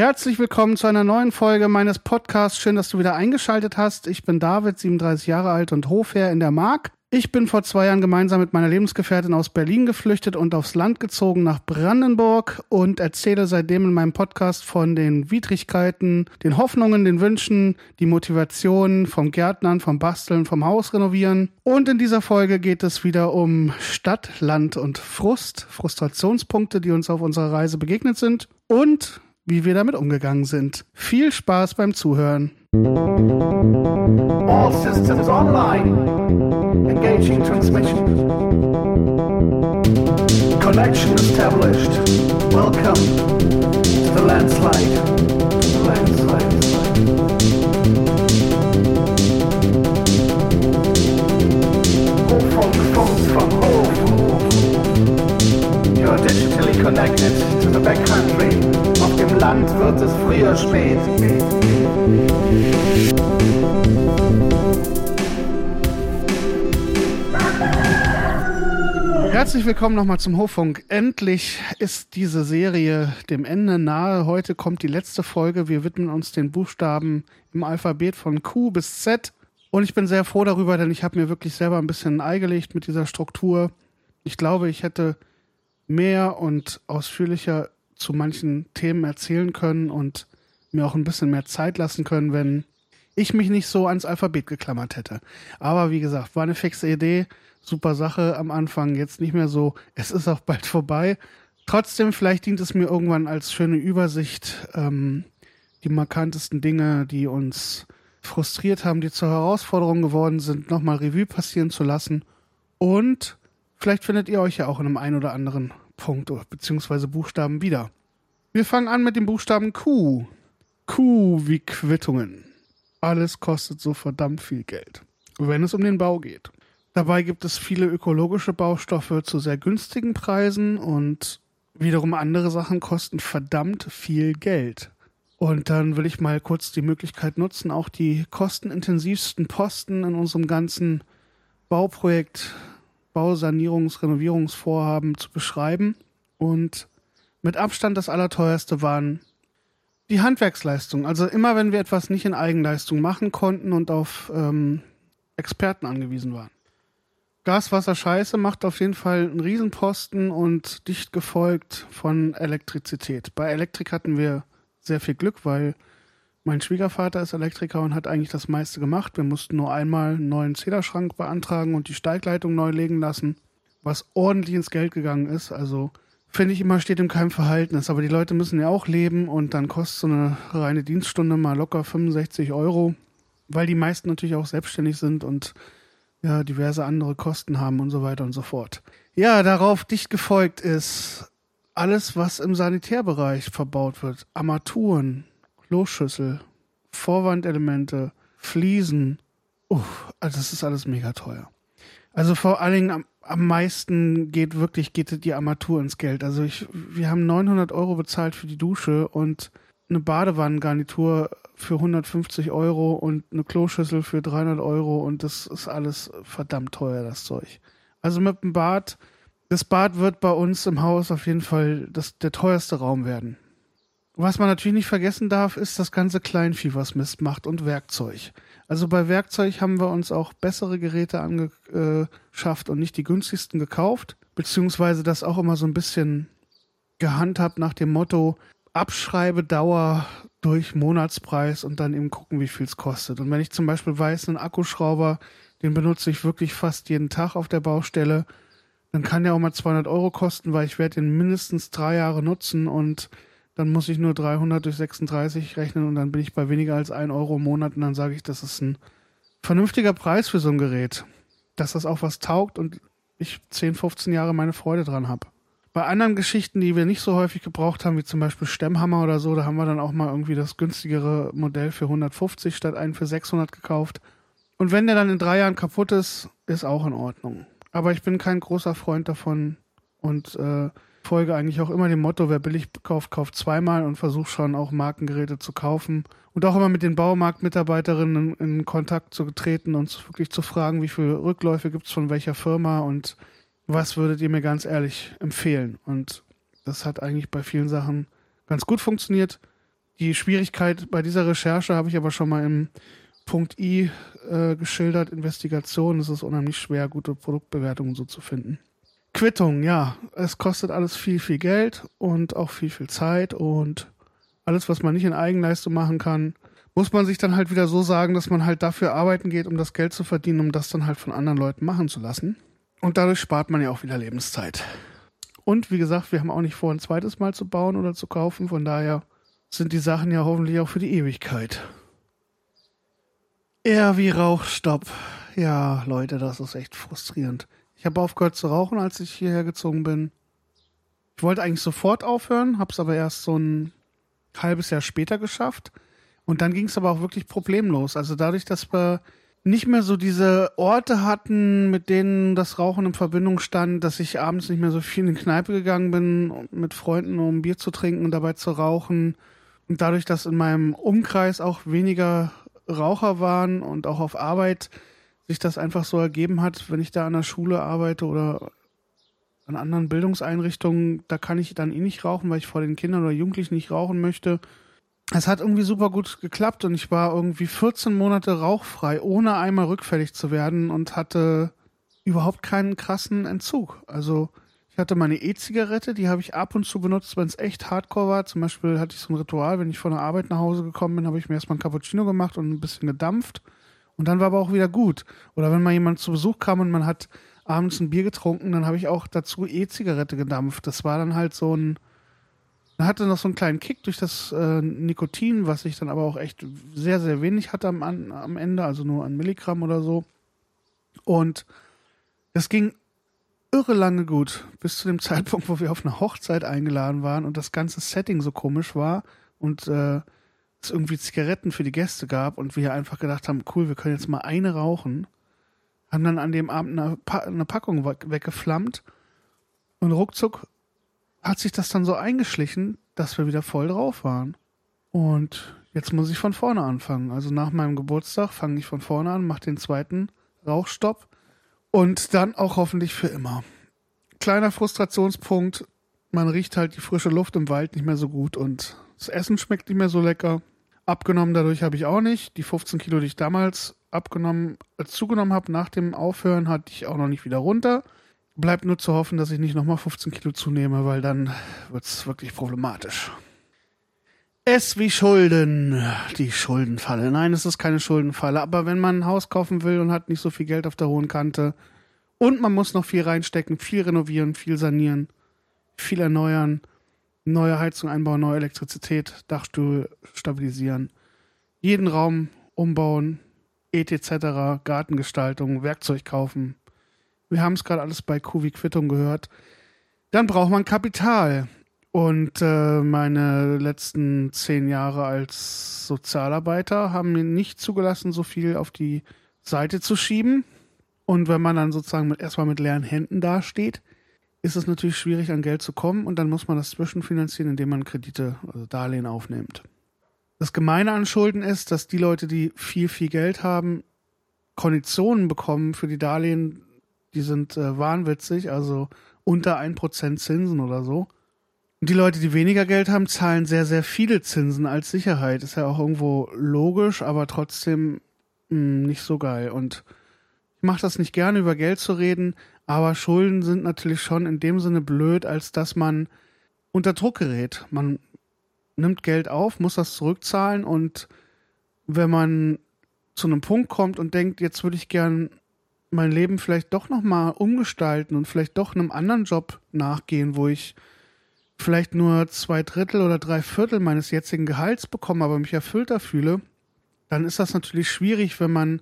Herzlich willkommen zu einer neuen Folge meines Podcasts. Schön, dass du wieder eingeschaltet hast. Ich bin David, 37 Jahre alt und Hofherr in der Mark. Ich bin vor zwei Jahren gemeinsam mit meiner Lebensgefährtin aus Berlin geflüchtet und aufs Land gezogen nach Brandenburg und erzähle seitdem in meinem Podcast von den Widrigkeiten, den Hoffnungen, den Wünschen, die Motivation vom Gärtnern, vom Basteln, vom Haus renovieren. Und in dieser Folge geht es wieder um Stadt, Land und Frust, Frustrationspunkte, die uns auf unserer Reise begegnet sind und wie wir damit umgegangen sind. Viel Spaß beim Zuhören. All systems online. Engaging transmission. Connection established. Welcome to the landslide. Landslide. Hofunk, Funk from Hof. You're digitally connected to the backcountry. Land wird es früher spät. Herzlich willkommen nochmal zum Hoffunk. Endlich ist diese Serie dem Ende nahe. Heute kommt die letzte Folge. Wir widmen uns den Buchstaben im Alphabet von Q bis Z. Und ich bin sehr froh darüber, denn ich habe mir wirklich selber ein bisschen ein Ei gelegt mit dieser Struktur. Ich glaube, ich hätte mehr und ausführlicher zu manchen Themen erzählen können und mir auch ein bisschen mehr Zeit lassen können, wenn ich mich nicht so ans Alphabet geklammert hätte. Aber wie gesagt, war eine fixe Idee super Sache am Anfang, jetzt nicht mehr so. Es ist auch bald vorbei. Trotzdem, vielleicht dient es mir irgendwann als schöne Übersicht, ähm, die markantesten Dinge, die uns frustriert haben, die zur Herausforderung geworden sind, nochmal Revue passieren zu lassen. Und vielleicht findet ihr euch ja auch in einem ein oder anderen Punkt bzw. Buchstaben wieder. Wir fangen an mit dem Buchstaben Q. Q wie Quittungen. Alles kostet so verdammt viel Geld, wenn es um den Bau geht. Dabei gibt es viele ökologische Baustoffe zu sehr günstigen Preisen und wiederum andere Sachen kosten verdammt viel Geld. Und dann will ich mal kurz die Möglichkeit nutzen, auch die kostenintensivsten Posten in unserem ganzen Bauprojekt, Bausanierungs-, Renovierungsvorhaben zu beschreiben. Und mit Abstand das Allerteuerste waren die Handwerksleistung. Also immer wenn wir etwas nicht in Eigenleistung machen konnten und auf ähm, Experten angewiesen waren. Gas, Wasser, Scheiße macht auf jeden Fall einen Riesenposten und dicht gefolgt von Elektrizität. Bei Elektrik hatten wir sehr viel Glück, weil mein Schwiegervater ist Elektriker und hat eigentlich das meiste gemacht. Wir mussten nur einmal einen neuen Zählerschrank beantragen und die Steigleitung neu legen lassen, was ordentlich ins Geld gegangen ist. Also finde ich immer steht in keinem Verhältnis. Aber die Leute müssen ja auch leben und dann kostet so eine reine Dienststunde mal locker 65 Euro, weil die meisten natürlich auch selbstständig sind und ja, diverse andere Kosten haben und so weiter und so fort. Ja, darauf dicht gefolgt ist alles, was im Sanitärbereich verbaut wird. Armaturen, Kloschüssel, Vorwandelemente, Fliesen. Uh, also das ist alles mega teuer. Also vor allen Dingen am, am meisten geht wirklich geht die Armatur ins Geld. Also ich, wir haben 900 Euro bezahlt für die Dusche und eine Badewannengarnitur für 150 Euro und eine Kloschüssel für 300 Euro und das ist alles verdammt teuer, das Zeug. Also mit dem Bad, das Bad wird bei uns im Haus auf jeden Fall das, der teuerste Raum werden. Was man natürlich nicht vergessen darf, ist das ganze Kleinvieh, was Mist macht und Werkzeug. Also bei Werkzeug haben wir uns auch bessere Geräte angeschafft und nicht die günstigsten gekauft, beziehungsweise das auch immer so ein bisschen gehandhabt nach dem Motto, Abschreibedauer durch Monatspreis und dann eben gucken, wie viel es kostet. Und wenn ich zum Beispiel weiß, einen Akkuschrauber, den benutze ich wirklich fast jeden Tag auf der Baustelle, dann kann der auch mal 200 Euro kosten, weil ich werde den mindestens drei Jahre nutzen und dann muss ich nur 300 durch 36 rechnen und dann bin ich bei weniger als 1 Euro im Monat und dann sage ich, das ist ein vernünftiger Preis für so ein Gerät, dass das auch was taugt und ich 10, 15 Jahre meine Freude dran habe. Bei anderen Geschichten, die wir nicht so häufig gebraucht haben, wie zum Beispiel Stemmhammer oder so, da haben wir dann auch mal irgendwie das günstigere Modell für 150 statt einen für 600 gekauft. Und wenn der dann in drei Jahren kaputt ist, ist auch in Ordnung. Aber ich bin kein großer Freund davon und äh, folge eigentlich auch immer dem Motto, wer billig kauft, kauft zweimal und versuche schon auch Markengeräte zu kaufen. Und auch immer mit den Baumarktmitarbeiterinnen in, in Kontakt zu treten und wirklich zu fragen, wie viele Rückläufe gibt es von welcher Firma und was würdet ihr mir ganz ehrlich empfehlen? Und das hat eigentlich bei vielen Sachen ganz gut funktioniert. Die Schwierigkeit bei dieser Recherche habe ich aber schon mal im Punkt I äh, geschildert, Investigation. Es ist unheimlich schwer, gute Produktbewertungen so zu finden. Quittung, ja, es kostet alles viel, viel Geld und auch viel, viel Zeit und alles, was man nicht in Eigenleistung machen kann, muss man sich dann halt wieder so sagen, dass man halt dafür arbeiten geht, um das Geld zu verdienen, um das dann halt von anderen Leuten machen zu lassen. Und dadurch spart man ja auch wieder Lebenszeit. Und wie gesagt, wir haben auch nicht vor, ein zweites Mal zu bauen oder zu kaufen. Von daher sind die Sachen ja hoffentlich auch für die Ewigkeit. Eher wie Rauchstopp. Ja, Leute, das ist echt frustrierend. Ich habe aufgehört zu rauchen, als ich hierher gezogen bin. Ich wollte eigentlich sofort aufhören, habe es aber erst so ein halbes Jahr später geschafft. Und dann ging es aber auch wirklich problemlos. Also dadurch, dass wir nicht mehr so diese Orte hatten, mit denen das Rauchen in Verbindung stand, dass ich abends nicht mehr so viel in die Kneipe gegangen bin, mit Freunden, um Bier zu trinken und dabei zu rauchen. Und dadurch, dass in meinem Umkreis auch weniger Raucher waren und auch auf Arbeit sich das einfach so ergeben hat, wenn ich da an der Schule arbeite oder an anderen Bildungseinrichtungen, da kann ich dann eh nicht rauchen, weil ich vor den Kindern oder Jugendlichen nicht rauchen möchte es hat irgendwie super gut geklappt und ich war irgendwie 14 Monate rauchfrei, ohne einmal rückfällig zu werden und hatte überhaupt keinen krassen Entzug. Also ich hatte meine E-Zigarette, die habe ich ab und zu benutzt, wenn es echt hardcore war. Zum Beispiel hatte ich so ein Ritual, wenn ich von der Arbeit nach Hause gekommen bin, habe ich mir erstmal ein Cappuccino gemacht und ein bisschen gedampft. Und dann war aber auch wieder gut. Oder wenn mal jemand zu Besuch kam und man hat abends ein Bier getrunken, dann habe ich auch dazu E-Zigarette gedampft. Das war dann halt so ein er hatte noch so einen kleinen Kick durch das äh, Nikotin, was ich dann aber auch echt sehr, sehr wenig hatte am, am Ende, also nur ein Milligramm oder so. Und es ging irre lange gut, bis zu dem Zeitpunkt, wo wir auf eine Hochzeit eingeladen waren und das ganze Setting so komisch war und äh, es irgendwie Zigaretten für die Gäste gab und wir einfach gedacht haben, cool, wir können jetzt mal eine rauchen. Haben dann an dem Abend eine, pa eine Packung weggeflammt und ruckzuck hat sich das dann so eingeschlichen, dass wir wieder voll drauf waren. Und jetzt muss ich von vorne anfangen. Also nach meinem Geburtstag fange ich von vorne an, mache den zweiten Rauchstopp und dann auch hoffentlich für immer. Kleiner Frustrationspunkt, man riecht halt die frische Luft im Wald nicht mehr so gut und das Essen schmeckt nicht mehr so lecker. Abgenommen dadurch habe ich auch nicht. Die 15 Kilo, die ich damals abgenommen, äh, zugenommen habe nach dem Aufhören, hatte ich auch noch nicht wieder runter. Bleibt nur zu hoffen, dass ich nicht nochmal 15 Kilo zunehme, weil dann wird es wirklich problematisch. Es wie Schulden. Die Schuldenfalle. Nein, es ist keine Schuldenfalle. Aber wenn man ein Haus kaufen will und hat nicht so viel Geld auf der hohen Kante und man muss noch viel reinstecken, viel renovieren, viel sanieren, viel erneuern, neue Heizung einbauen, neue Elektrizität, Dachstuhl stabilisieren, jeden Raum umbauen, etc., Gartengestaltung, Werkzeug kaufen, wir haben es gerade alles bei Kuvi Quittung gehört. Dann braucht man Kapital. Und äh, meine letzten zehn Jahre als Sozialarbeiter haben mir nicht zugelassen, so viel auf die Seite zu schieben. Und wenn man dann sozusagen mit, erstmal mit leeren Händen dasteht, ist es natürlich schwierig, an Geld zu kommen und dann muss man das zwischenfinanzieren, indem man Kredite, also Darlehen aufnimmt. Das Gemeine an Schulden ist, dass die Leute, die viel, viel Geld haben, Konditionen bekommen für die Darlehen, die sind äh, wahnwitzig, also unter 1% Zinsen oder so. Und die Leute, die weniger Geld haben, zahlen sehr, sehr viele Zinsen als Sicherheit. Ist ja auch irgendwo logisch, aber trotzdem mh, hm, nicht so geil. Und ich mache das nicht gerne, über Geld zu reden, aber Schulden sind natürlich schon in dem Sinne blöd, als dass man unter Druck gerät. Man nimmt Geld auf, muss das zurückzahlen und wenn man zu einem Punkt kommt und denkt, jetzt würde ich gern mein Leben vielleicht doch nochmal umgestalten und vielleicht doch einem anderen Job nachgehen, wo ich vielleicht nur zwei Drittel oder drei Viertel meines jetzigen Gehalts bekomme, aber mich erfüllter fühle, dann ist das natürlich schwierig, wenn man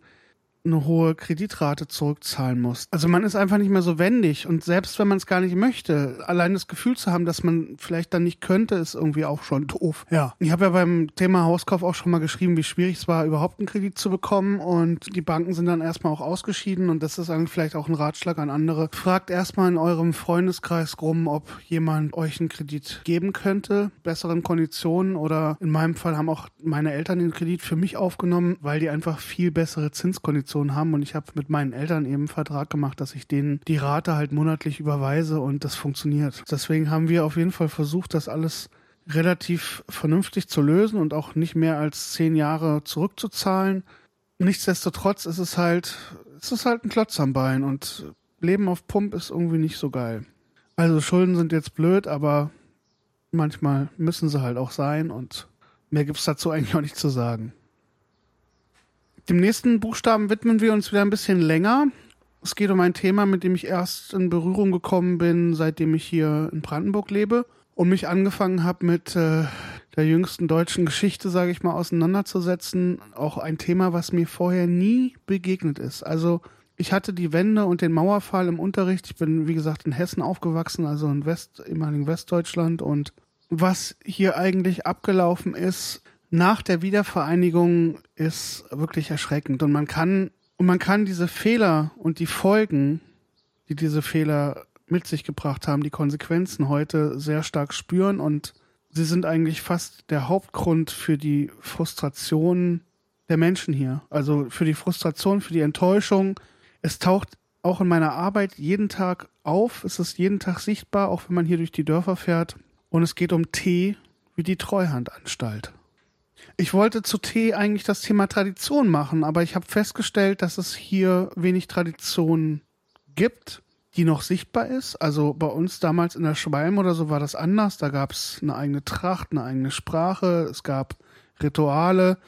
eine hohe Kreditrate zurückzahlen muss. Also man ist einfach nicht mehr so wendig und selbst wenn man es gar nicht möchte, allein das Gefühl zu haben, dass man vielleicht dann nicht könnte, ist irgendwie auch schon doof. Ja. Ich habe ja beim Thema Hauskauf auch schon mal geschrieben, wie schwierig es war, überhaupt einen Kredit zu bekommen und die Banken sind dann erstmal auch ausgeschieden und das ist eigentlich vielleicht auch ein Ratschlag an andere. Fragt erstmal in eurem Freundeskreis rum, ob jemand euch einen Kredit geben könnte, besseren Konditionen oder in meinem Fall haben auch meine Eltern den Kredit für mich aufgenommen, weil die einfach viel bessere Zinskonditionen Situation haben und ich habe mit meinen Eltern eben einen Vertrag gemacht, dass ich denen die Rate halt monatlich überweise und das funktioniert. Deswegen haben wir auf jeden Fall versucht, das alles relativ vernünftig zu lösen und auch nicht mehr als zehn Jahre zurückzuzahlen. Nichtsdestotrotz ist es halt, es ist halt ein Klotz am Bein und Leben auf Pump ist irgendwie nicht so geil. Also Schulden sind jetzt blöd, aber manchmal müssen sie halt auch sein und mehr gibt's dazu eigentlich auch nicht zu sagen. Dem nächsten Buchstaben widmen wir uns wieder ein bisschen länger. Es geht um ein Thema, mit dem ich erst in Berührung gekommen bin, seitdem ich hier in Brandenburg lebe und mich angefangen habe mit äh, der jüngsten deutschen Geschichte, sage ich mal, auseinanderzusetzen. Auch ein Thema, was mir vorher nie begegnet ist. Also ich hatte die Wende und den Mauerfall im Unterricht. Ich bin, wie gesagt, in Hessen aufgewachsen, also in West, ehemaligen Westdeutschland. Und was hier eigentlich abgelaufen ist, nach der Wiedervereinigung ist wirklich erschreckend. Und man kann, und man kann diese Fehler und die Folgen, die diese Fehler mit sich gebracht haben, die Konsequenzen heute sehr stark spüren und sie sind eigentlich fast der Hauptgrund für die Frustration der Menschen hier. Also für die Frustration, für die Enttäuschung. Es taucht auch in meiner Arbeit jeden Tag auf. Es ist jeden Tag sichtbar, auch wenn man hier durch die Dörfer fährt. Und es geht um T wie die Treuhandanstalt. Ich wollte zu T eigentlich das Thema Tradition machen, aber ich habe festgestellt, dass es hier wenig Tradition gibt, die noch sichtbar ist. Also bei uns damals in der Schwalm oder so war das anders. Da gab es eine eigene Tracht, eine eigene Sprache. Es gab Rituale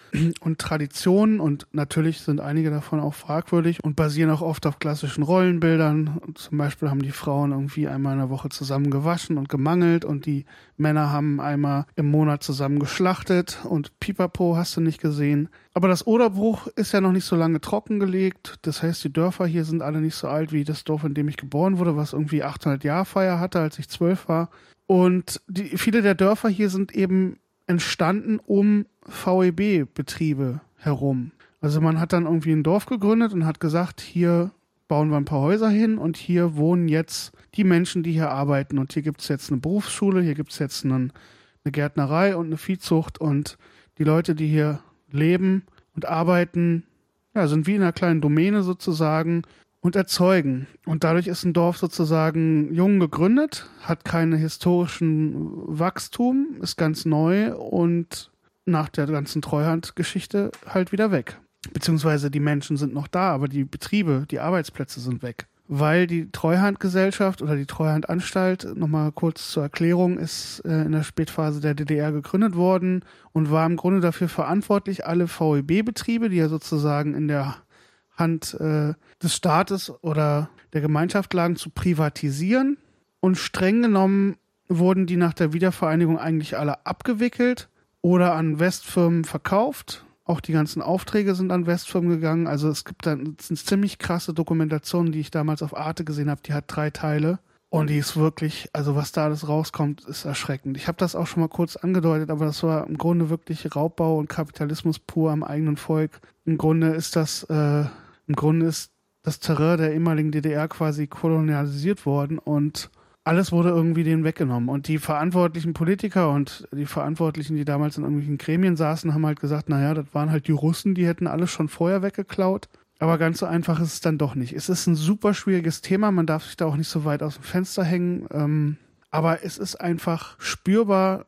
und Traditionen und natürlich sind einige davon auch fragwürdig und basieren auch oft auf klassischen Rollenbildern. Zum Beispiel haben die Frauen irgendwie einmal in der Woche zusammen gewaschen und gemangelt und die Männer haben einmal im Monat zusammen geschlachtet und Pipapo hast du nicht gesehen. Aber das Oderbruch ist ja noch nicht so lange trockengelegt. Das heißt, die Dörfer hier sind alle nicht so alt wie das Dorf, in dem ich geboren wurde, was irgendwie 800 Jahre Feier hatte, als ich zwölf war. Und die, viele der Dörfer hier sind eben entstanden um VEB-Betriebe herum. Also man hat dann irgendwie ein Dorf gegründet und hat gesagt, hier bauen wir ein paar Häuser hin und hier wohnen jetzt die Menschen, die hier arbeiten. Und hier gibt es jetzt eine Berufsschule, hier gibt es jetzt einen, eine Gärtnerei und eine Viehzucht und die Leute, die hier leben und arbeiten, ja, sind wie in einer kleinen Domäne sozusagen und erzeugen. Und dadurch ist ein Dorf sozusagen jung gegründet, hat keine historischen Wachstum, ist ganz neu und nach der ganzen Treuhandgeschichte halt wieder weg. Beziehungsweise die Menschen sind noch da, aber die Betriebe, die Arbeitsplätze sind weg. Weil die Treuhandgesellschaft oder die Treuhandanstalt, nochmal kurz zur Erklärung, ist äh, in der Spätphase der DDR gegründet worden und war im Grunde dafür verantwortlich, alle VEB-Betriebe, die ja sozusagen in der Hand äh, des Staates oder der Gemeinschaft lagen, zu privatisieren. Und streng genommen wurden die nach der Wiedervereinigung eigentlich alle abgewickelt oder an Westfirmen verkauft. Auch die ganzen Aufträge sind an Westfirmen gegangen. Also es gibt da eine ziemlich krasse Dokumentation, die ich damals auf Arte gesehen habe. Die hat drei Teile. Und die ist wirklich, also was da alles rauskommt, ist erschreckend. Ich habe das auch schon mal kurz angedeutet, aber das war im Grunde wirklich Raubbau und Kapitalismus pur am eigenen Volk. Im Grunde ist das, äh, im Grunde ist das Terrain der ehemaligen DDR quasi kolonialisiert worden und alles wurde irgendwie denen weggenommen. Und die verantwortlichen Politiker und die Verantwortlichen, die damals in irgendwelchen Gremien saßen, haben halt gesagt, naja, das waren halt die Russen, die hätten alles schon vorher weggeklaut. Aber ganz so einfach ist es dann doch nicht. Es ist ein super schwieriges Thema, man darf sich da auch nicht so weit aus dem Fenster hängen. Ähm, aber es ist einfach spürbar,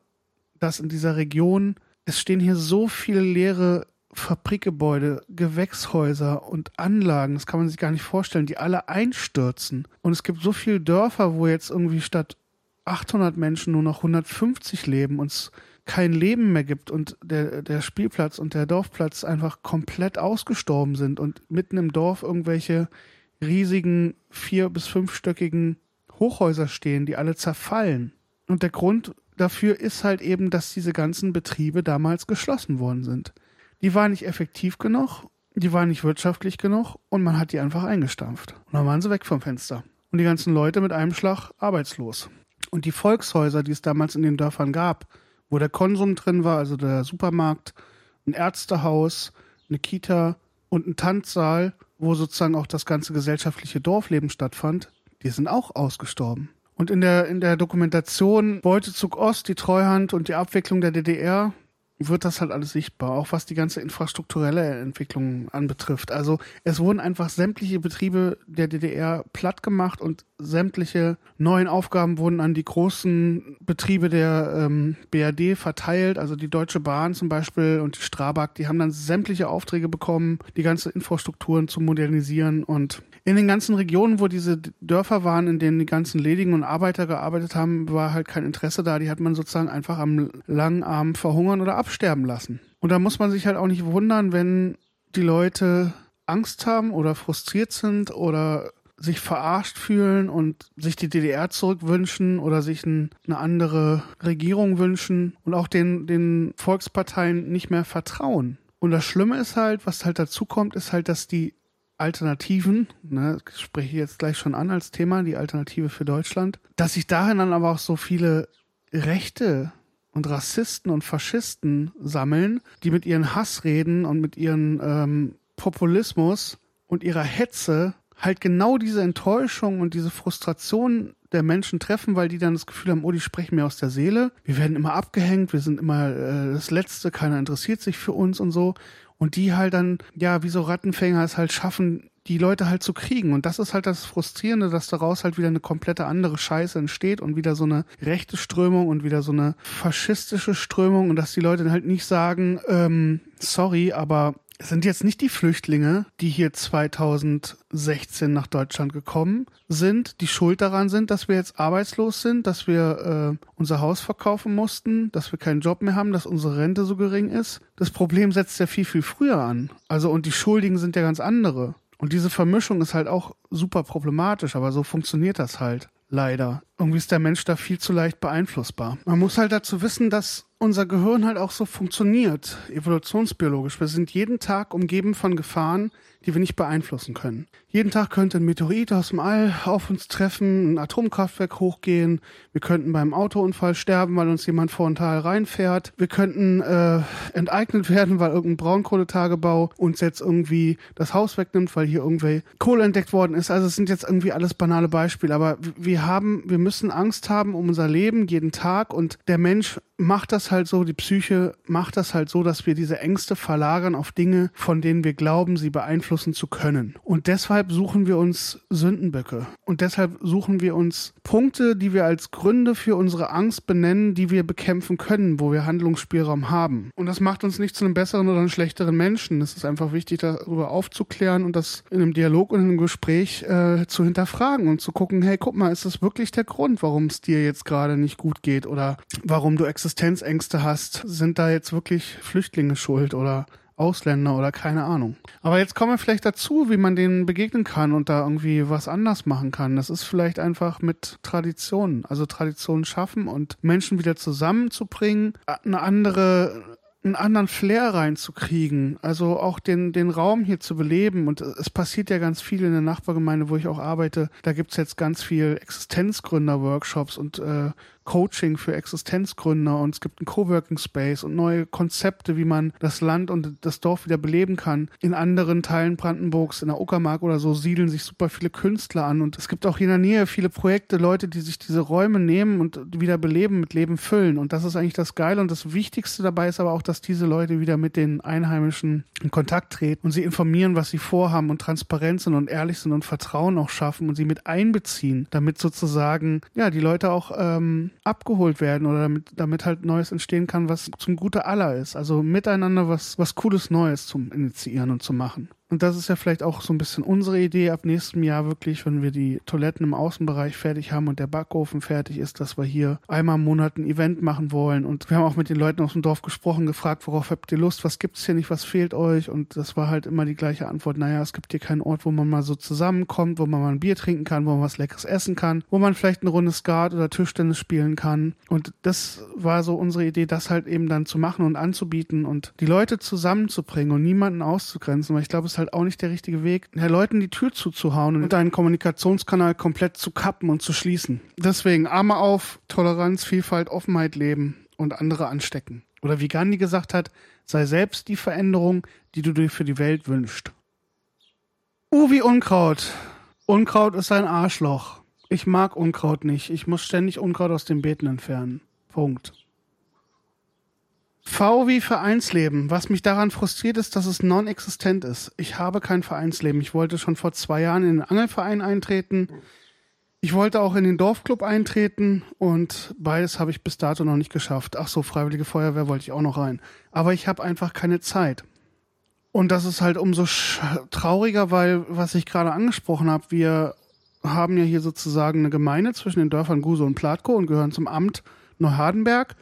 dass in dieser Region, es stehen hier so viele leere Fabrikgebäude, Gewächshäuser und Anlagen, das kann man sich gar nicht vorstellen, die alle einstürzen. Und es gibt so viele Dörfer, wo jetzt irgendwie statt 800 Menschen nur noch 150 leben und es kein Leben mehr gibt und der, der Spielplatz und der Dorfplatz einfach komplett ausgestorben sind und mitten im Dorf irgendwelche riesigen vier- bis fünfstöckigen Hochhäuser stehen, die alle zerfallen. Und der Grund dafür ist halt eben, dass diese ganzen Betriebe damals geschlossen worden sind die war nicht effektiv genug, die war nicht wirtschaftlich genug und man hat die einfach eingestampft. Und dann waren sie weg vom Fenster. Und die ganzen Leute mit einem Schlag arbeitslos. Und die Volkshäuser, die es damals in den Dörfern gab, wo der Konsum drin war, also der Supermarkt, ein Ärztehaus, eine Kita und ein Tanzsaal, wo sozusagen auch das ganze gesellschaftliche Dorfleben stattfand, die sind auch ausgestorben. Und in der, in der Dokumentation Beutezug Ost, die Treuhand und die Abwicklung der DDR, wird das halt alles sichtbar, auch was die ganze infrastrukturelle Entwicklung anbetrifft. Also es wurden einfach sämtliche Betriebe der DDR platt gemacht und sämtliche neuen Aufgaben wurden an die großen Betriebe der ähm, BRD verteilt. Also die Deutsche Bahn zum Beispiel und die Strabag, die haben dann sämtliche Aufträge bekommen, die ganze Infrastrukturen zu modernisieren. Und in den ganzen Regionen, wo diese Dörfer waren, in denen die ganzen Ledigen und Arbeiter gearbeitet haben, war halt kein Interesse da. Die hat man sozusagen einfach am langen Arm verhungern oder absterben lassen. Und da muss man sich halt auch nicht wundern, wenn die Leute Angst haben oder frustriert sind oder sich verarscht fühlen und sich die DDR zurückwünschen oder sich ein, eine andere Regierung wünschen und auch den, den Volksparteien nicht mehr vertrauen. Und das Schlimme ist halt, was halt dazu kommt, ist halt, dass die Alternativen, ne, ich spreche jetzt gleich schon an als Thema, die Alternative für Deutschland, dass sich dahin dann aber auch so viele Rechte und Rassisten und Faschisten sammeln, die mit ihren Hassreden und mit ihren ähm, Populismus und ihrer Hetze halt genau diese Enttäuschung und diese Frustration der Menschen treffen, weil die dann das Gefühl haben, oh, die sprechen mir aus der Seele. Wir werden immer abgehängt, wir sind immer äh, das Letzte, keiner interessiert sich für uns und so. Und die halt dann, ja, wie so Rattenfänger es halt schaffen, die Leute halt zu kriegen. Und das ist halt das Frustrierende, dass daraus halt wieder eine komplette andere Scheiße entsteht und wieder so eine rechte Strömung und wieder so eine faschistische Strömung und dass die Leute dann halt nicht sagen, ähm, sorry, aber es sind jetzt nicht die Flüchtlinge, die hier 2016 nach Deutschland gekommen sind, die schuld daran sind, dass wir jetzt arbeitslos sind, dass wir äh, unser Haus verkaufen mussten, dass wir keinen Job mehr haben, dass unsere Rente so gering ist. Das Problem setzt ja viel, viel früher an. Also und die Schuldigen sind ja ganz andere. Und diese Vermischung ist halt auch super problematisch, aber so funktioniert das halt. Leider. Irgendwie ist der Mensch da viel zu leicht beeinflussbar. Man muss halt dazu wissen, dass unser Gehirn halt auch so funktioniert, evolutionsbiologisch. Wir sind jeden Tag umgeben von Gefahren, die wir nicht beeinflussen können. Jeden Tag könnte ein Meteorit aus dem All auf uns treffen, ein Atomkraftwerk hochgehen, wir könnten beim Autounfall sterben, weil uns jemand vor ein Tal reinfährt, wir könnten äh, enteignet werden, weil irgendein Braunkohletagebau uns jetzt irgendwie das Haus wegnimmt, weil hier irgendwie Kohle entdeckt worden ist. Also es sind jetzt irgendwie alles banale Beispiele, aber wir haben, wir müssen Angst haben um unser Leben jeden Tag und der Mensch macht das halt so, die Psyche macht das halt so, dass wir diese Ängste verlagern auf Dinge, von denen wir glauben, sie beeinflussen zu können. Und deshalb suchen wir uns Sündenböcke. Und deshalb suchen wir uns Punkte, die wir als Gründe für unsere Angst benennen, die wir bekämpfen können, wo wir Handlungsspielraum haben. Und das macht uns nicht zu einem besseren oder einem schlechteren Menschen. Es ist einfach wichtig, darüber aufzuklären und das in einem Dialog und in einem Gespräch äh, zu hinterfragen und zu gucken, hey, guck mal, ist das wirklich der Grund, warum es dir jetzt gerade nicht gut geht oder warum du? Existenzängste hast, sind da jetzt wirklich Flüchtlinge schuld oder Ausländer oder keine Ahnung. Aber jetzt kommen wir vielleicht dazu, wie man denen begegnen kann und da irgendwie was anders machen kann. Das ist vielleicht einfach mit Traditionen, also Traditionen schaffen und Menschen wieder zusammenzubringen, eine andere einen anderen Flair reinzukriegen, also auch den, den Raum hier zu beleben. Und es passiert ja ganz viel in der Nachbargemeinde, wo ich auch arbeite. Da gibt's jetzt ganz viel Existenzgründer-Workshops und äh, Coaching für Existenzgründer und es gibt einen Coworking Space und neue Konzepte, wie man das Land und das Dorf wieder beleben kann. In anderen Teilen Brandenburgs, in der Uckermark oder so, siedeln sich super viele Künstler an und es gibt auch hier in der Nähe viele Projekte, Leute, die sich diese Räume nehmen und wieder beleben, mit Leben füllen und das ist eigentlich das Geile und das Wichtigste dabei ist aber auch, dass diese Leute wieder mit den Einheimischen in Kontakt treten und sie informieren, was sie vorhaben und transparent sind und ehrlich sind und Vertrauen auch schaffen und sie mit einbeziehen, damit sozusagen, ja, die Leute auch ähm, abgeholt werden oder damit, damit halt Neues entstehen kann, was zum Gute aller ist. Also miteinander was, was Cooles Neues zum Initiieren und zu machen. Und das ist ja vielleicht auch so ein bisschen unsere Idee ab nächstem Jahr wirklich, wenn wir die Toiletten im Außenbereich fertig haben und der Backofen fertig ist, dass wir hier einmal im Monat ein Event machen wollen. Und wir haben auch mit den Leuten aus dem Dorf gesprochen, gefragt, worauf habt ihr Lust, was gibt's hier nicht, was fehlt euch? Und das war halt immer die gleiche Antwort, naja, es gibt hier keinen Ort, wo man mal so zusammenkommt, wo man mal ein Bier trinken kann, wo man was Leckeres essen kann, wo man vielleicht eine Runde Skat oder Tischtennis spielen kann. Und das war so unsere Idee, das halt eben dann zu machen und anzubieten und die Leute zusammenzubringen und niemanden auszugrenzen, weil ich glaube, es halt auch nicht der richtige Weg, den Leuten die Tür zuzuhauen und einen Kommunikationskanal komplett zu kappen und zu schließen. Deswegen Arme auf, Toleranz, Vielfalt, Offenheit leben und andere anstecken. Oder wie Gandhi gesagt hat, sei selbst die Veränderung, die du dir für die Welt wünschst. Uh, wie Unkraut. Unkraut ist ein Arschloch. Ich mag Unkraut nicht. Ich muss ständig Unkraut aus den Beeten entfernen. Punkt. V wie Vereinsleben. Was mich daran frustriert ist, dass es non-existent ist. Ich habe kein Vereinsleben. Ich wollte schon vor zwei Jahren in den Angelverein eintreten. Ich wollte auch in den Dorfclub eintreten und beides habe ich bis dato noch nicht geschafft. Ach so, Freiwillige Feuerwehr wollte ich auch noch rein. Aber ich habe einfach keine Zeit. Und das ist halt umso trauriger, weil, was ich gerade angesprochen habe, wir haben ja hier sozusagen eine Gemeinde zwischen den Dörfern Guse und Platko und gehören zum Amt Neuhardenberg.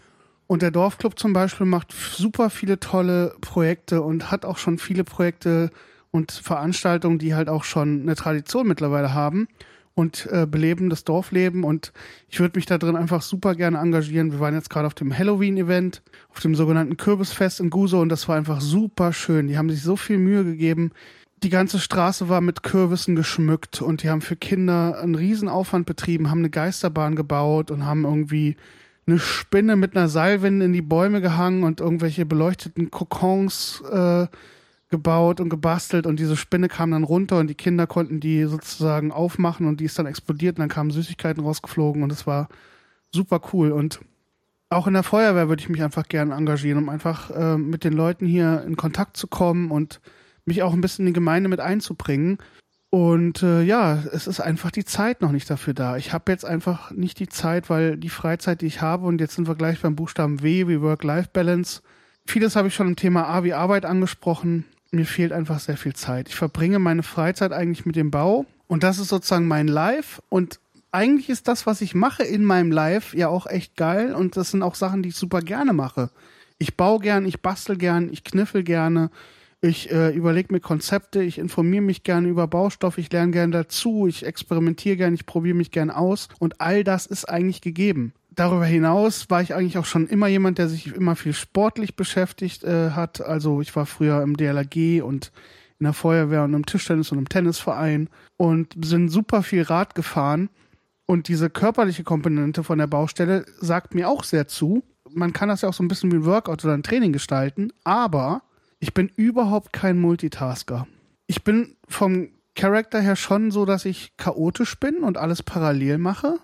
Und der Dorfclub zum Beispiel macht super viele tolle Projekte und hat auch schon viele Projekte und Veranstaltungen, die halt auch schon eine Tradition mittlerweile haben und äh, beleben das Dorfleben. Und ich würde mich da drin einfach super gerne engagieren. Wir waren jetzt gerade auf dem Halloween-Event, auf dem sogenannten Kürbisfest in Guso und das war einfach super schön. Die haben sich so viel Mühe gegeben. Die ganze Straße war mit Kürbissen geschmückt und die haben für Kinder einen Riesenaufwand betrieben, haben eine Geisterbahn gebaut und haben irgendwie eine Spinne mit einer Seilwinde in die Bäume gehangen und irgendwelche beleuchteten Kokons äh, gebaut und gebastelt und diese Spinne kam dann runter und die Kinder konnten die sozusagen aufmachen und die ist dann explodiert und dann kamen Süßigkeiten rausgeflogen und es war super cool und auch in der Feuerwehr würde ich mich einfach gerne engagieren, um einfach äh, mit den Leuten hier in Kontakt zu kommen und mich auch ein bisschen in die Gemeinde mit einzubringen. Und äh, ja, es ist einfach die Zeit noch nicht dafür da. Ich habe jetzt einfach nicht die Zeit, weil die Freizeit, die ich habe, und jetzt sind wir gleich beim Buchstaben W wie Work-Life-Balance. Vieles habe ich schon im Thema A wie Arbeit angesprochen mir fehlt einfach sehr viel Zeit. Ich verbringe meine Freizeit eigentlich mit dem Bau und das ist sozusagen mein Live und eigentlich ist das, was ich mache in meinem Live ja auch echt geil und das sind auch Sachen, die ich super gerne mache. Ich baue gern, ich bastel gern, ich kniffel gerne, ich äh, überlege mir Konzepte, ich informiere mich gerne über Baustoff, ich lerne gerne dazu, ich experimentiere gern, ich probiere mich gern aus und all das ist eigentlich gegeben darüber hinaus war ich eigentlich auch schon immer jemand, der sich immer viel sportlich beschäftigt äh, hat. Also ich war früher im DLRG und in der Feuerwehr und im Tischtennis und im Tennisverein und sind super viel Rad gefahren. Und diese körperliche Komponente von der Baustelle sagt mir auch sehr zu. Man kann das ja auch so ein bisschen wie ein Workout oder ein Training gestalten, aber ich bin überhaupt kein Multitasker. Ich bin vom Charakter her schon so, dass ich chaotisch bin und alles parallel mache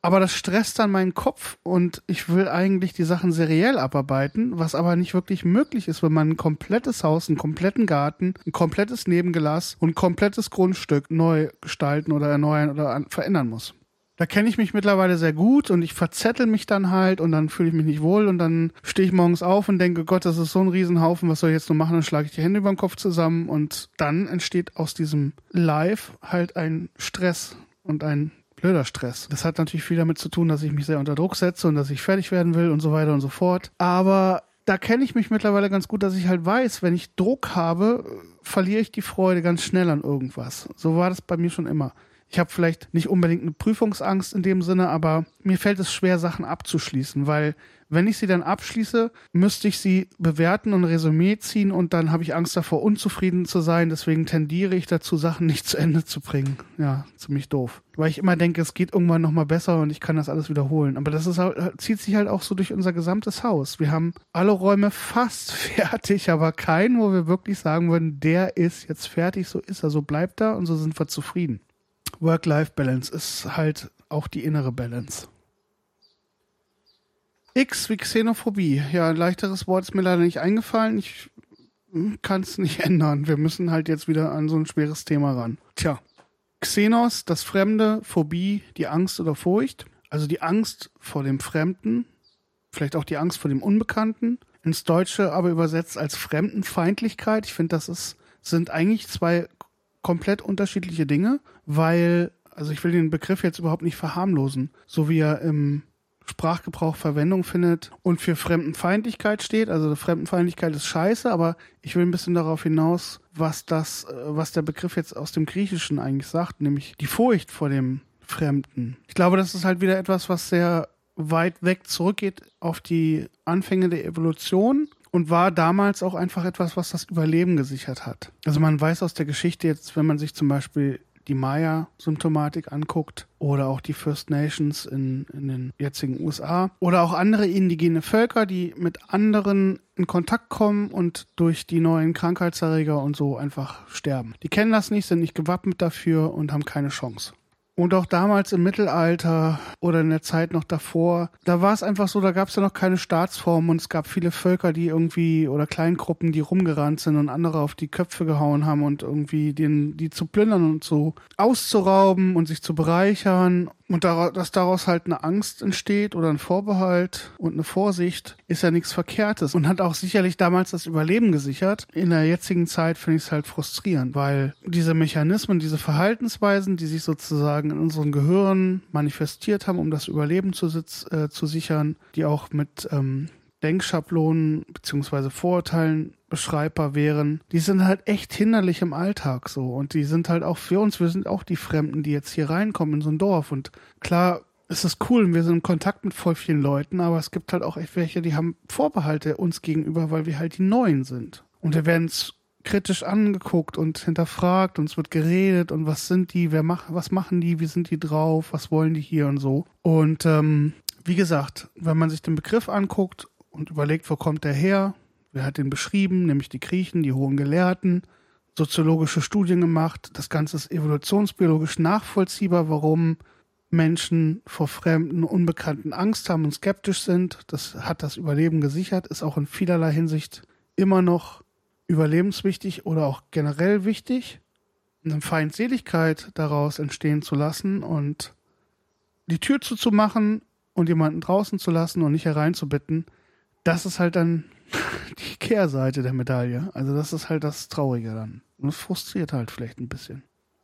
aber das stresst dann meinen Kopf und ich will eigentlich die Sachen seriell abarbeiten, was aber nicht wirklich möglich ist, wenn man ein komplettes Haus, einen kompletten Garten, ein komplettes Nebengelass und ein komplettes Grundstück neu gestalten oder erneuern oder verändern muss. Da kenne ich mich mittlerweile sehr gut und ich verzettel mich dann halt und dann fühle ich mich nicht wohl und dann stehe ich morgens auf und denke, Gott, das ist so ein Riesenhaufen, was soll ich jetzt nur machen? Dann schlage ich die Hände über den Kopf zusammen und dann entsteht aus diesem Live halt ein Stress und ein blöder Stress. Das hat natürlich viel damit zu tun, dass ich mich sehr unter Druck setze und dass ich fertig werden will und so weiter und so fort. Aber da kenne ich mich mittlerweile ganz gut, dass ich halt weiß, wenn ich Druck habe, verliere ich die Freude ganz schnell an irgendwas. So war das bei mir schon immer. Ich habe vielleicht nicht unbedingt eine Prüfungsangst in dem Sinne, aber mir fällt es schwer, Sachen abzuschließen, weil wenn ich sie dann abschließe, müsste ich sie bewerten und Resümee ziehen und dann habe ich Angst davor, unzufrieden zu sein. Deswegen tendiere ich dazu, Sachen nicht zu Ende zu bringen. Ja, ziemlich doof. Weil ich immer denke, es geht irgendwann nochmal besser und ich kann das alles wiederholen. Aber das ist halt, zieht sich halt auch so durch unser gesamtes Haus. Wir haben alle Räume fast fertig, aber keinen, wo wir wirklich sagen würden, der ist jetzt fertig, so ist er, so bleibt er und so sind wir zufrieden. Work-Life-Balance ist halt auch die innere Balance. X wie Xenophobie. Ja, ein leichteres Wort ist mir leider nicht eingefallen. Ich hm, kann es nicht ändern. Wir müssen halt jetzt wieder an so ein schweres Thema ran. Tja. Xenos, das Fremde, Phobie, die Angst oder Furcht. Also die Angst vor dem Fremden, vielleicht auch die Angst vor dem Unbekannten. Ins Deutsche aber übersetzt als Fremdenfeindlichkeit. Ich finde, das ist, sind eigentlich zwei komplett unterschiedliche Dinge, weil, also ich will den Begriff jetzt überhaupt nicht verharmlosen, so wie er im Sprachgebrauch Verwendung findet und für Fremdenfeindlichkeit steht. Also Fremdenfeindlichkeit ist scheiße, aber ich will ein bisschen darauf hinaus, was das, äh, was der Begriff jetzt aus dem Griechischen eigentlich sagt, nämlich die Furcht vor dem Fremden. Ich glaube, das ist halt wieder etwas, was sehr weit weg zurückgeht auf die Anfänge der Evolution und war damals auch einfach etwas, was das Überleben gesichert hat. Also man weiß aus der Geschichte jetzt, wenn man sich zum Beispiel die Maya-Symptomatik anguckt oder auch die First Nations in, in den jetzigen USA oder auch andere indigene Völker, die mit anderen in Kontakt kommen und durch die neuen Krankheitserreger und so einfach sterben. Die kennen das nicht, sind nicht gewappnet dafür und haben keine Chance. Und auch damals im Mittelalter oder in der Zeit noch davor, da war es einfach so, da gab es ja noch keine Staatsform und es gab viele Völker, die irgendwie oder Kleingruppen, die rumgerannt sind und andere auf die Köpfe gehauen haben und irgendwie den, die zu plündern und so auszurauben und sich zu bereichern. Und dass daraus halt eine Angst entsteht oder ein Vorbehalt und eine Vorsicht, ist ja nichts Verkehrtes und hat auch sicherlich damals das Überleben gesichert. In der jetzigen Zeit finde ich es halt frustrierend, weil diese Mechanismen, diese Verhaltensweisen, die sich sozusagen in unseren Gehirn manifestiert haben, um das Überleben zu, äh, zu sichern, die auch mit ähm, Denkschablonen beziehungsweise Vorurteilen beschreibbar wären, die sind halt echt hinderlich im Alltag so. Und die sind halt auch für uns, wir sind auch die Fremden, die jetzt hier reinkommen in so ein Dorf. Und klar, es ist cool und wir sind in Kontakt mit voll vielen Leuten, aber es gibt halt auch echt welche, die haben Vorbehalte uns gegenüber, weil wir halt die Neuen sind. Und wir werden es kritisch angeguckt und hinterfragt und es wird geredet und was sind die, wer macht, was machen die, wie sind die drauf, was wollen die hier und so. Und ähm, wie gesagt, wenn man sich den Begriff anguckt und überlegt, wo kommt der her, Wer hat den beschrieben? Nämlich die Griechen, die hohen Gelehrten, soziologische Studien gemacht. Das Ganze ist evolutionsbiologisch nachvollziehbar, warum Menschen vor fremden, unbekannten Angst haben und skeptisch sind. Das hat das Überleben gesichert, ist auch in vielerlei Hinsicht immer noch überlebenswichtig oder auch generell wichtig. Eine Feindseligkeit daraus entstehen zu lassen und die Tür zuzumachen und jemanden draußen zu lassen und nicht hereinzubitten, das ist halt dann die Kehrseite der Medaille. Also das ist halt das Traurige dann. Und es frustriert halt vielleicht ein bisschen.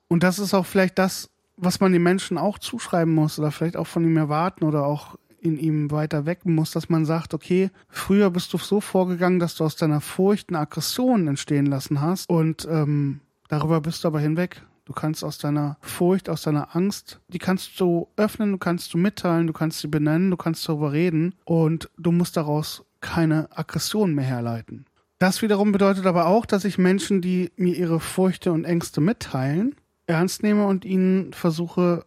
Und das ist auch vielleicht das, was man den Menschen auch zuschreiben muss oder vielleicht auch von ihm erwarten oder auch in ihm weiter wecken muss, dass man sagt, okay, früher bist du so vorgegangen, dass du aus deiner Furcht eine Aggression entstehen lassen hast und ähm, darüber bist du aber hinweg. Du kannst aus deiner Furcht, aus deiner Angst, die kannst du öffnen, du kannst du mitteilen, du kannst sie benennen, du kannst darüber reden und du musst daraus keine Aggression mehr herleiten. Das wiederum bedeutet aber auch, dass ich Menschen, die mir ihre Furchte und Ängste mitteilen, ernst nehme und ihnen versuche,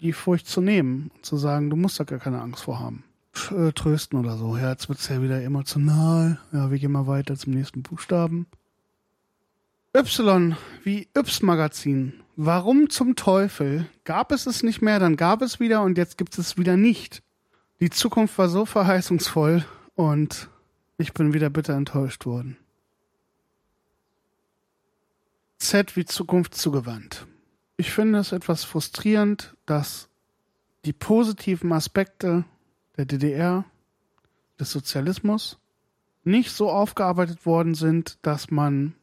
die Furcht zu nehmen und zu sagen, du musst da gar keine Angst vor haben. Äh, trösten oder so. Ja, jetzt wird es ja wieder emotional. Ja, wir gehen mal weiter zum nächsten Buchstaben. Y wie Y-Magazin. Warum zum Teufel gab es es nicht mehr, dann gab es wieder und jetzt gibt es es wieder nicht. Die Zukunft war so verheißungsvoll und ich bin wieder bitter enttäuscht worden. Z wie Zukunft zugewandt. Ich finde es etwas frustrierend, dass die positiven Aspekte der DDR, des Sozialismus, nicht so aufgearbeitet worden sind, dass man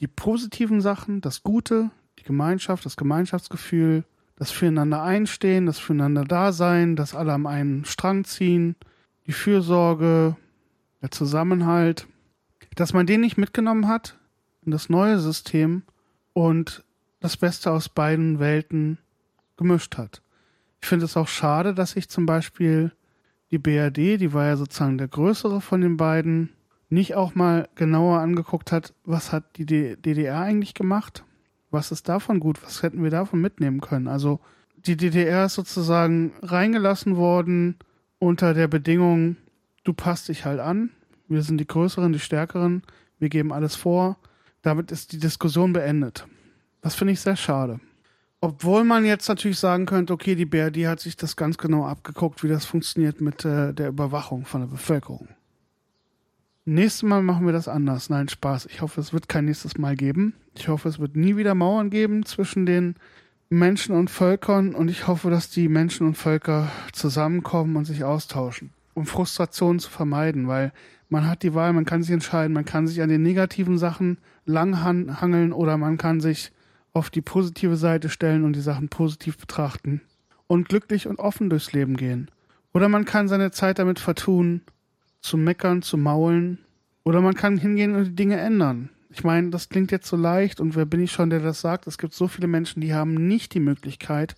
die positiven Sachen, das Gute, die Gemeinschaft, das Gemeinschaftsgefühl, das Füreinander einstehen, das Füreinander Dasein, das alle am einen Strang ziehen, die Fürsorge, der Zusammenhalt, dass man den nicht mitgenommen hat in das neue System und das Beste aus beiden Welten gemischt hat. Ich finde es auch schade, dass sich zum Beispiel die BRD, die war ja sozusagen der größere von den beiden, nicht auch mal genauer angeguckt hat, was hat die DDR eigentlich gemacht? Was ist davon gut? Was hätten wir davon mitnehmen können? Also die DDR ist sozusagen reingelassen worden, unter der Bedingung, du passt dich halt an, wir sind die Größeren, die Stärkeren, wir geben alles vor. Damit ist die Diskussion beendet. Das finde ich sehr schade. Obwohl man jetzt natürlich sagen könnte, okay, die BRD hat sich das ganz genau abgeguckt, wie das funktioniert mit äh, der Überwachung von der Bevölkerung. Nächstes Mal machen wir das anders. Nein, Spaß. Ich hoffe, es wird kein nächstes Mal geben. Ich hoffe, es wird nie wieder Mauern geben zwischen den Menschen und Völkern und ich hoffe, dass die Menschen und Völker zusammenkommen und sich austauschen, um Frustration zu vermeiden, weil man hat die Wahl, man kann sich entscheiden, man kann sich an den negativen Sachen langhangeln oder man kann sich auf die positive Seite stellen und die Sachen positiv betrachten und glücklich und offen durchs Leben gehen. Oder man kann seine Zeit damit vertun, zu meckern, zu maulen, oder man kann hingehen und die Dinge ändern. Ich meine, das klingt jetzt so leicht und wer bin ich schon, der das sagt? Es gibt so viele Menschen, die haben nicht die Möglichkeit,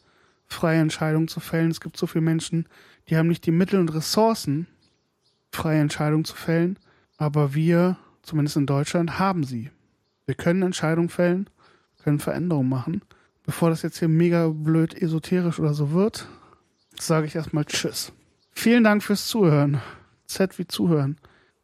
freie Entscheidungen zu fällen. Es gibt so viele Menschen, die haben nicht die Mittel und Ressourcen, freie Entscheidungen zu fällen. Aber wir, zumindest in Deutschland, haben sie. Wir können Entscheidungen fällen, können Veränderungen machen. Bevor das jetzt hier mega blöd esoterisch oder so wird, sage ich erstmal Tschüss. Vielen Dank fürs Zuhören. Z wie Zuhören.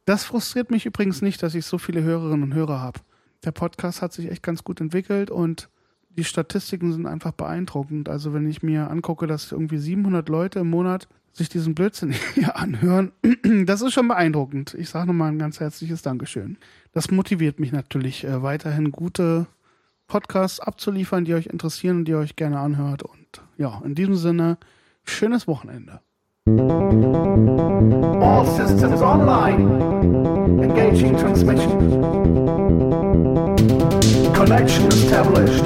Das frustriert mich übrigens nicht, dass ich so viele Hörerinnen und Hörer habe. Der Podcast hat sich echt ganz gut entwickelt und die Statistiken sind einfach beeindruckend. Also wenn ich mir angucke, dass irgendwie 700 Leute im Monat sich diesen Blödsinn hier anhören, das ist schon beeindruckend. Ich sage nochmal ein ganz herzliches Dankeschön. Das motiviert mich natürlich äh, weiterhin gute Podcasts abzuliefern, die euch interessieren und die ihr euch gerne anhört. Und ja, in diesem Sinne, Schönes Wochenende. All systems online. Engaging transmission. Connection established.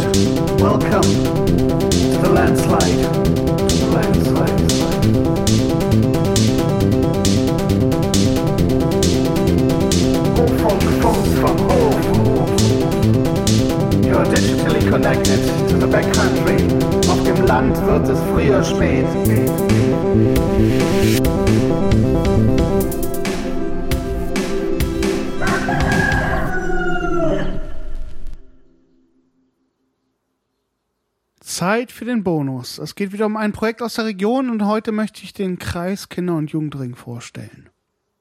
Welcome to the landslide. Landslide. Hofunk, Funk from Hof. You're digitally connected to the backcountry. Land wird es früher spät. Zeit für den Bonus. Es geht wieder um ein Projekt aus der Region und heute möchte ich den Kreis Kinder- und Jugendring vorstellen.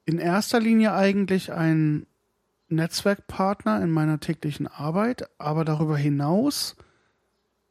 In erster Linie eigentlich ein Netzwerkpartner in meiner täglichen Arbeit, aber darüber hinaus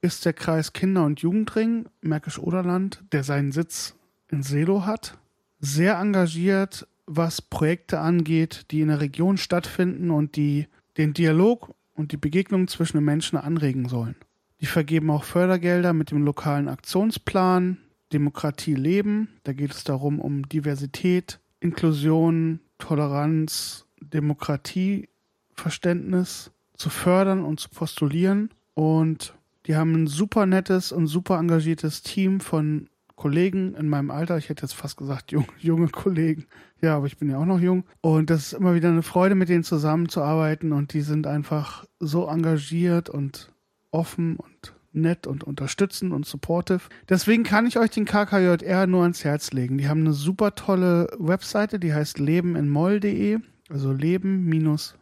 ist der Kreis Kinder- und Jugendring Märkisch-Oderland, der seinen Sitz in Selo hat, sehr engagiert, was Projekte angeht, die in der Region stattfinden und die den Dialog und die Begegnung zwischen den Menschen anregen sollen. Die vergeben auch Fördergelder mit dem lokalen Aktionsplan Demokratie leben. Da geht es darum, um Diversität, Inklusion, Toleranz, Demokratieverständnis zu fördern und zu postulieren. Und die haben ein super nettes und super engagiertes Team von Kollegen in meinem Alter. Ich hätte jetzt fast gesagt, jung, junge Kollegen. Ja, aber ich bin ja auch noch jung. Und das ist immer wieder eine Freude, mit denen zusammenzuarbeiten. Und die sind einfach so engagiert und offen und nett und unterstützend und supportive. Deswegen kann ich euch den KKJR nur ans Herz legen. Die haben eine super tolle Webseite, die heißt lebeninmoll.de, also leben-in-moll,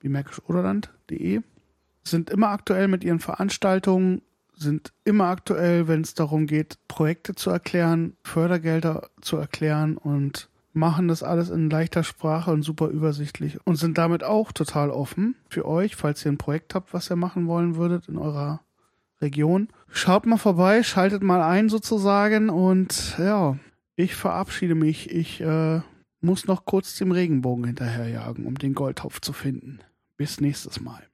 wie märkisch-oderland.de. Sind immer aktuell mit ihren Veranstaltungen, sind immer aktuell, wenn es darum geht, Projekte zu erklären, Fördergelder zu erklären und machen das alles in leichter Sprache und super übersichtlich und sind damit auch total offen für euch, falls ihr ein Projekt habt, was ihr machen wollen würdet in eurer Region. Schaut mal vorbei, schaltet mal ein sozusagen und ja, ich verabschiede mich. Ich äh, muss noch kurz dem Regenbogen hinterherjagen, um den Goldtopf zu finden. Bis nächstes Mal.